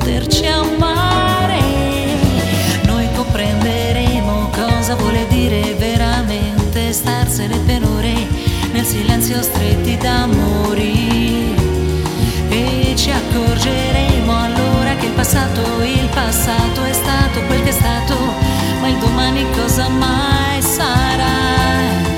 poterci amare. Noi comprenderemo cosa vuole dire veramente starsene per ore nel silenzio stretti da morire. E ci accorgeremo allora che il passato, il passato è stato quel che è stato, ma il domani cosa mai sarà?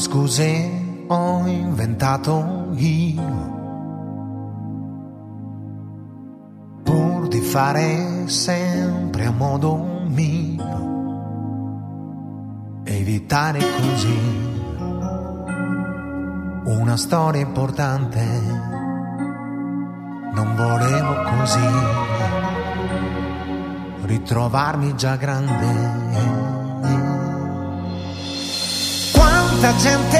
Scuse ho inventato io pur di fare sempre a modo mio, evitare così una storia importante. Non volevo così ritrovarmi già grande. Quanta gente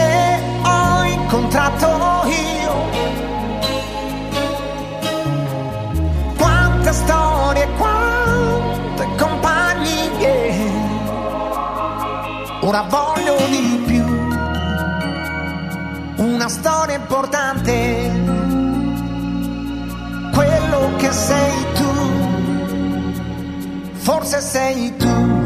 ho incontrato io, quante storie, quante compagnie. Ora voglio di più, una storia importante, quello che sei tu, forse sei tu.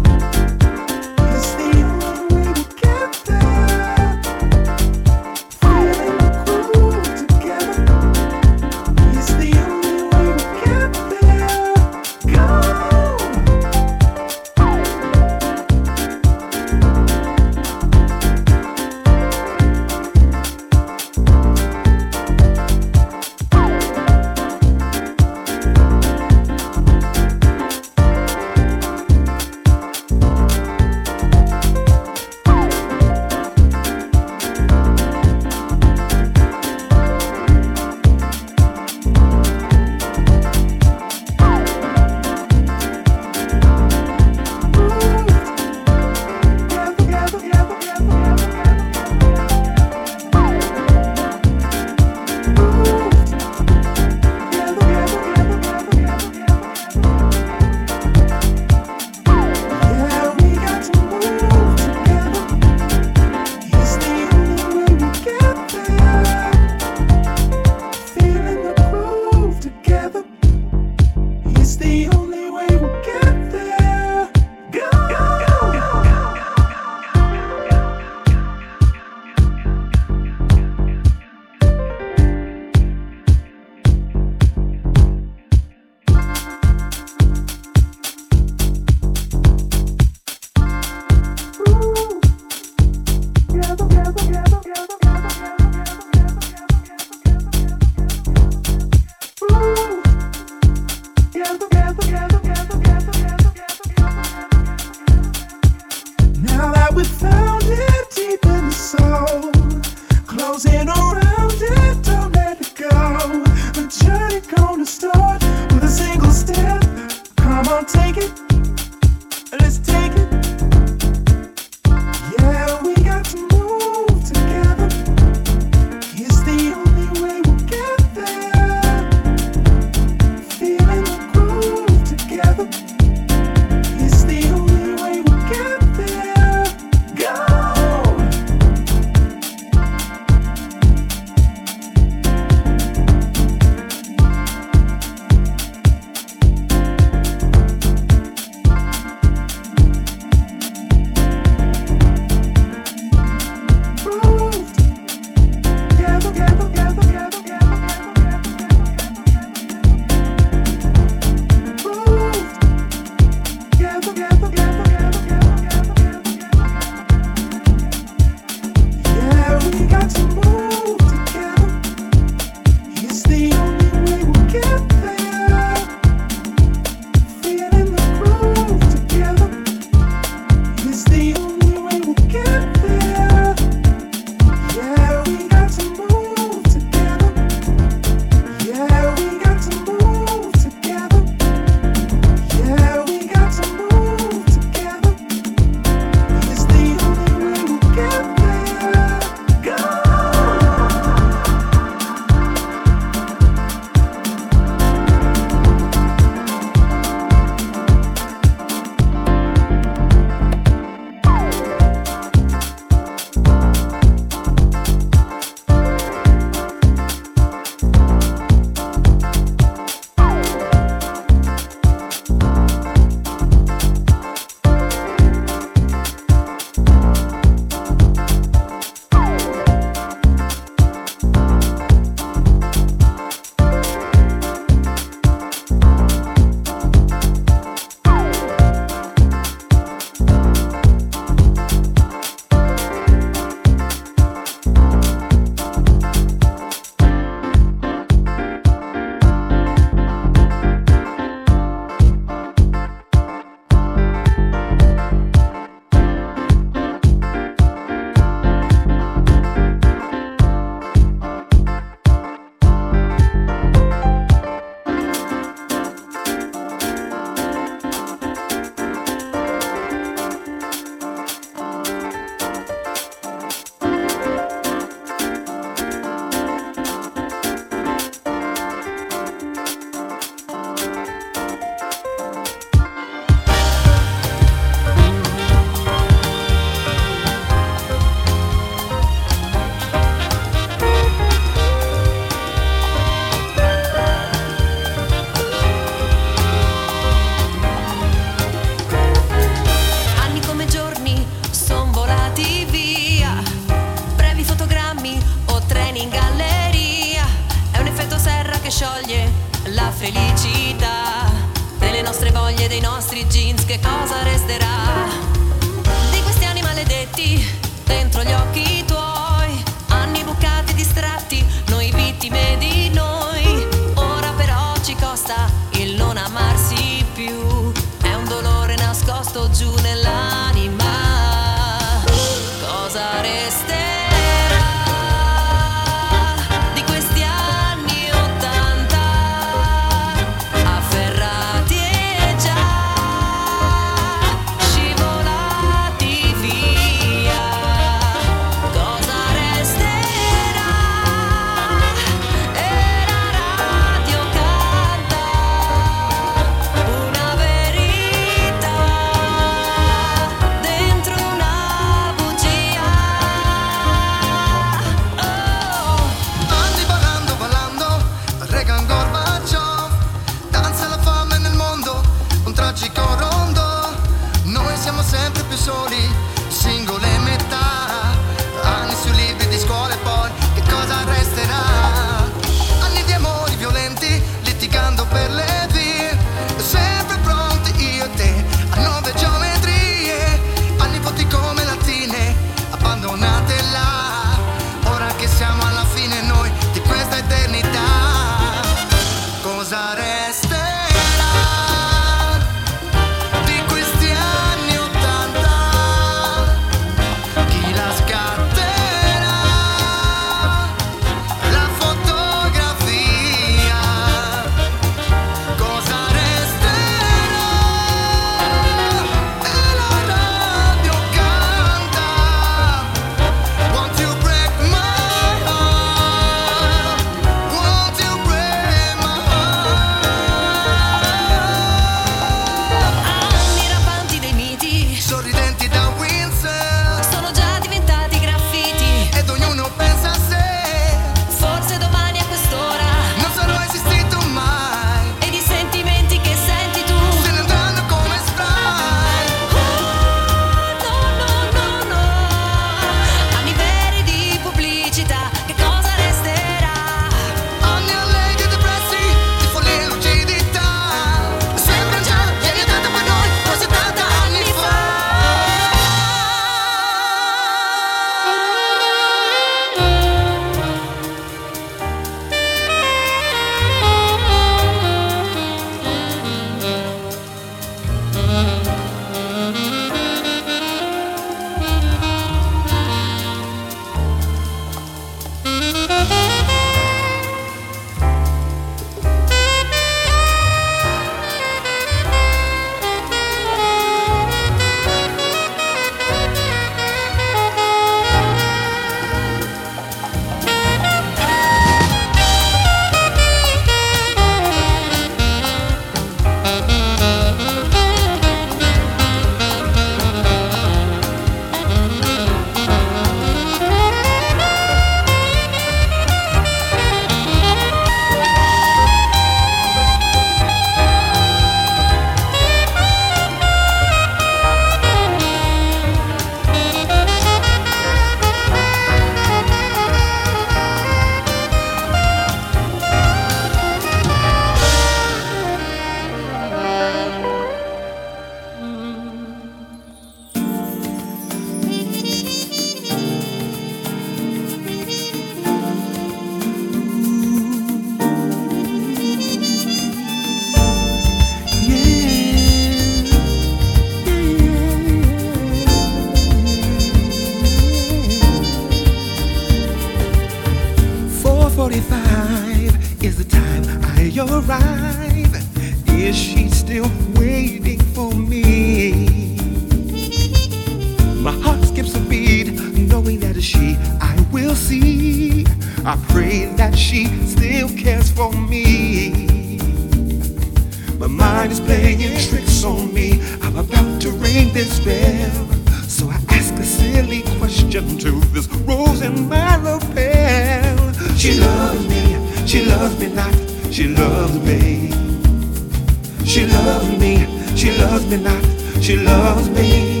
loves me not, she loves me.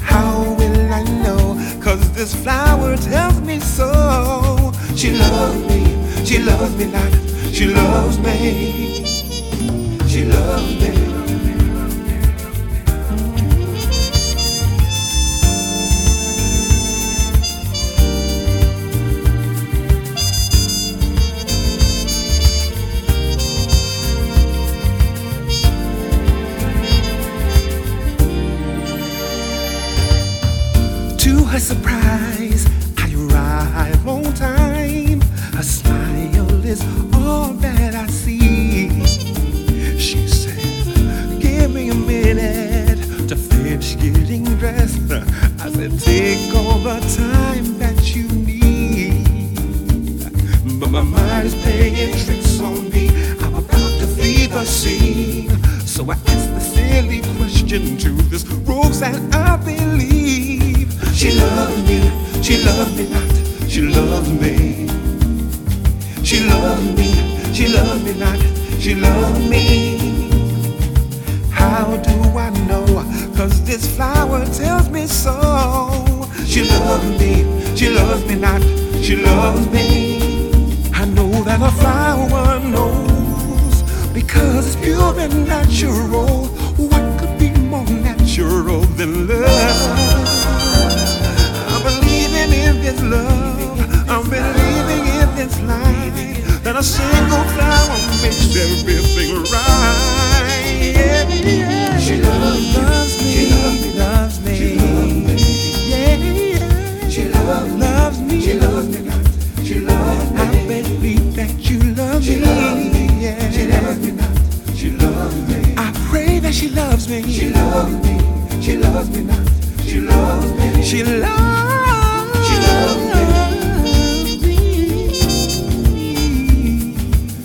How will I know? Cause this flower tells me so. She loves me, she loves me not, she loves me. She loves me. she loves me. She loves me. She loves me not. She loves me. She loves. She loves me.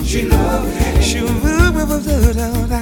She loves me. She loves me.